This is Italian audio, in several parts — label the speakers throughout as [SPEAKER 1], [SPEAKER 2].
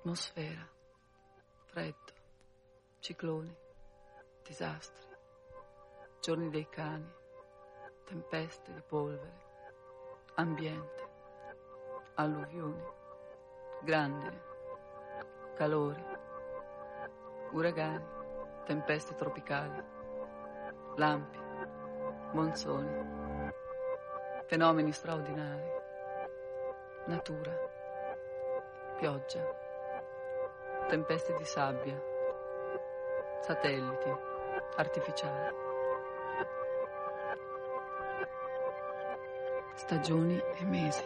[SPEAKER 1] Atmosfera, freddo, cicloni, disastri, giorni dei cani, tempeste di polvere, ambiente, alluvioni, grandine, calori, uragani, tempeste tropicali, lampi, monsoni, fenomeni straordinari, natura, pioggia, tempeste di sabbia, satelliti, artificiali. Stagioni e mesi.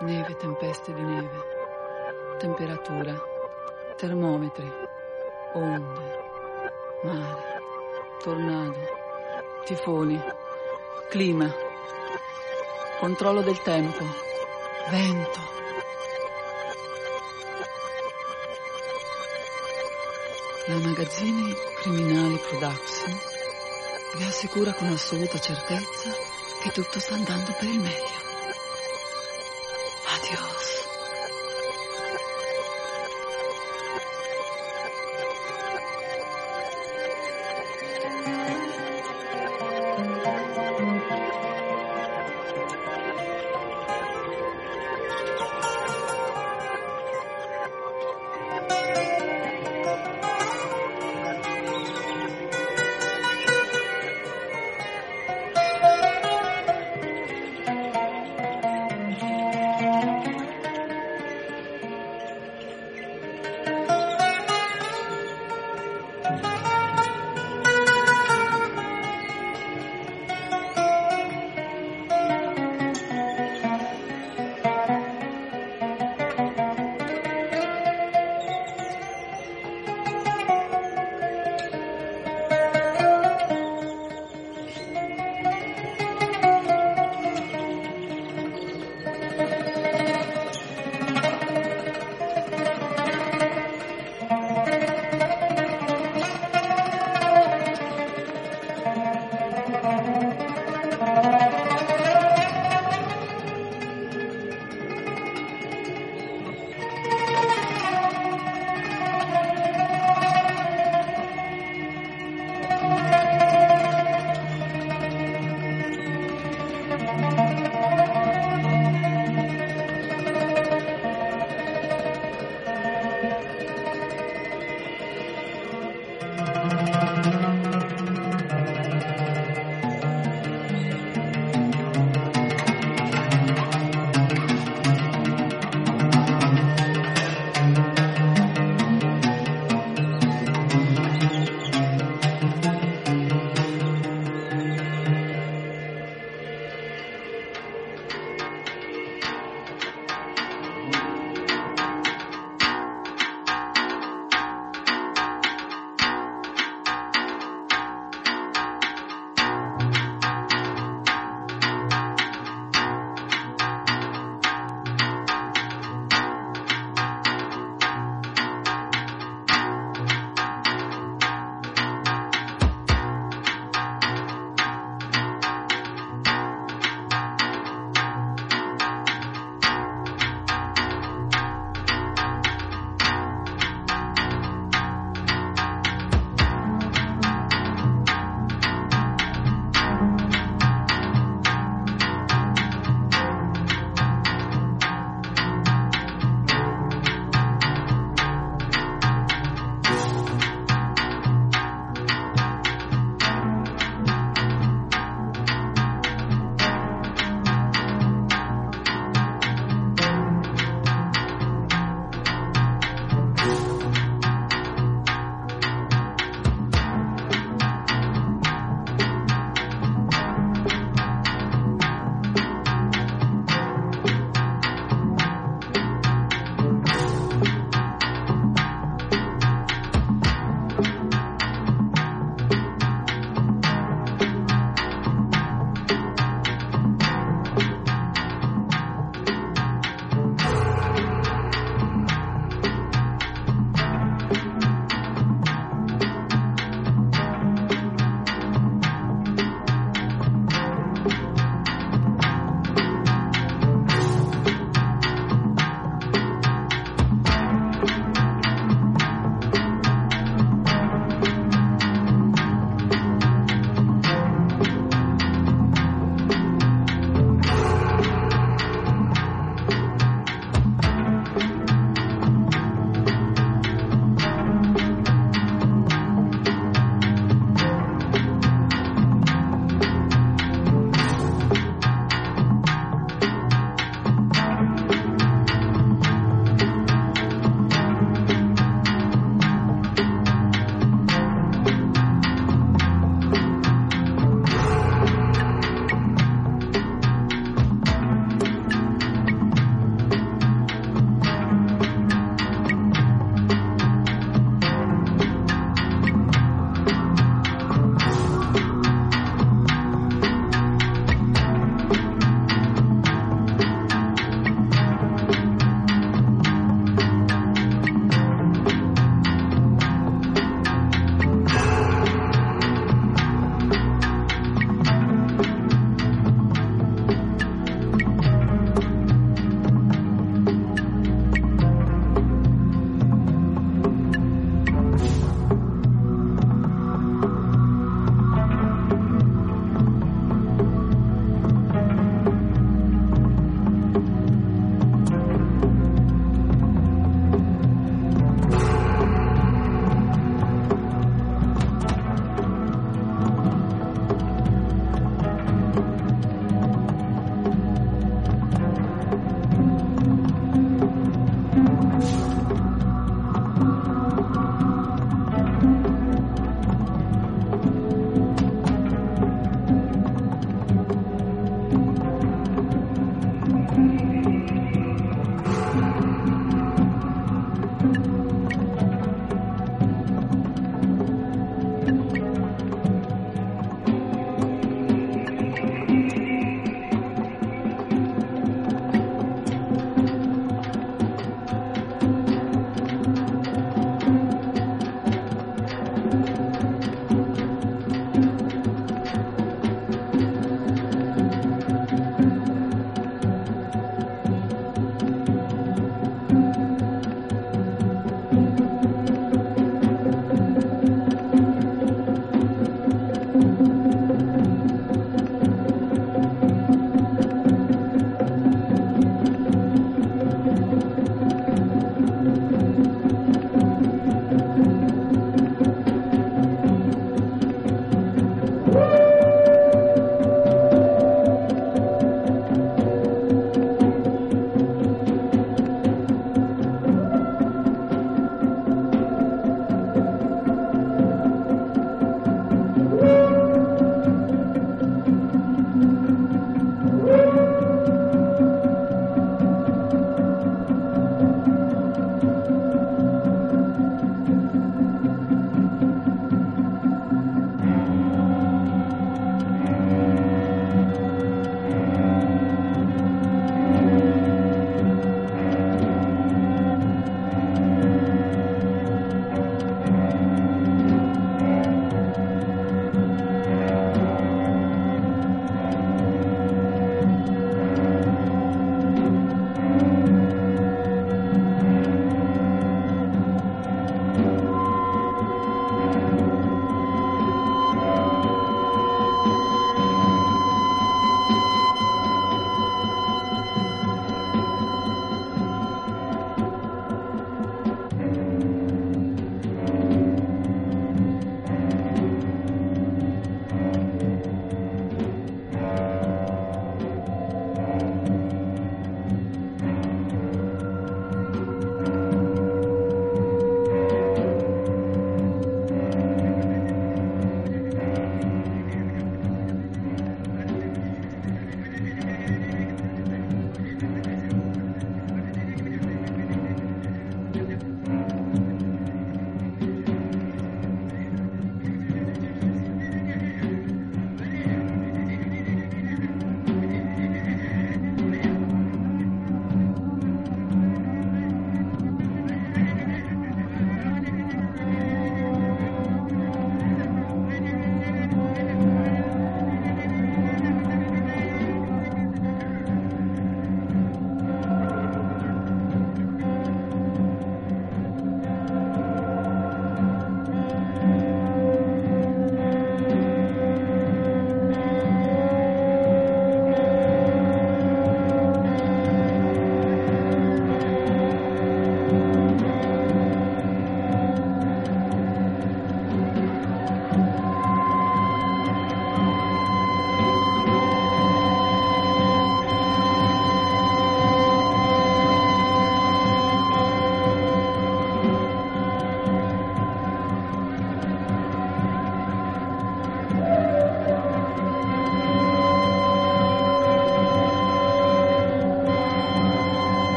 [SPEAKER 1] Neve, tempeste di neve. Temperatura, termometri, onde, mare, tornado, tifoni, clima, controllo del tempo, vento. La Magazzini Criminali Production vi assicura con assoluta certezza che tutto sta andando per il meglio.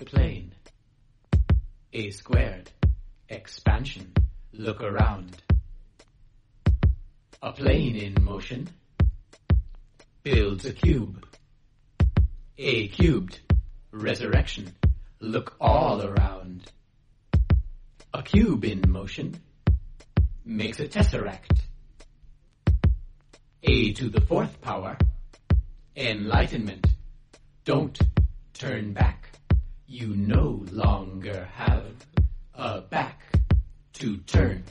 [SPEAKER 2] A plane. A squared, expansion, look around. A plane in motion builds a cube. A cubed, resurrection, look all around. A cube in motion makes a tesseract. A to the fourth power, enlightenment don't turn back. You no longer have a back to turn.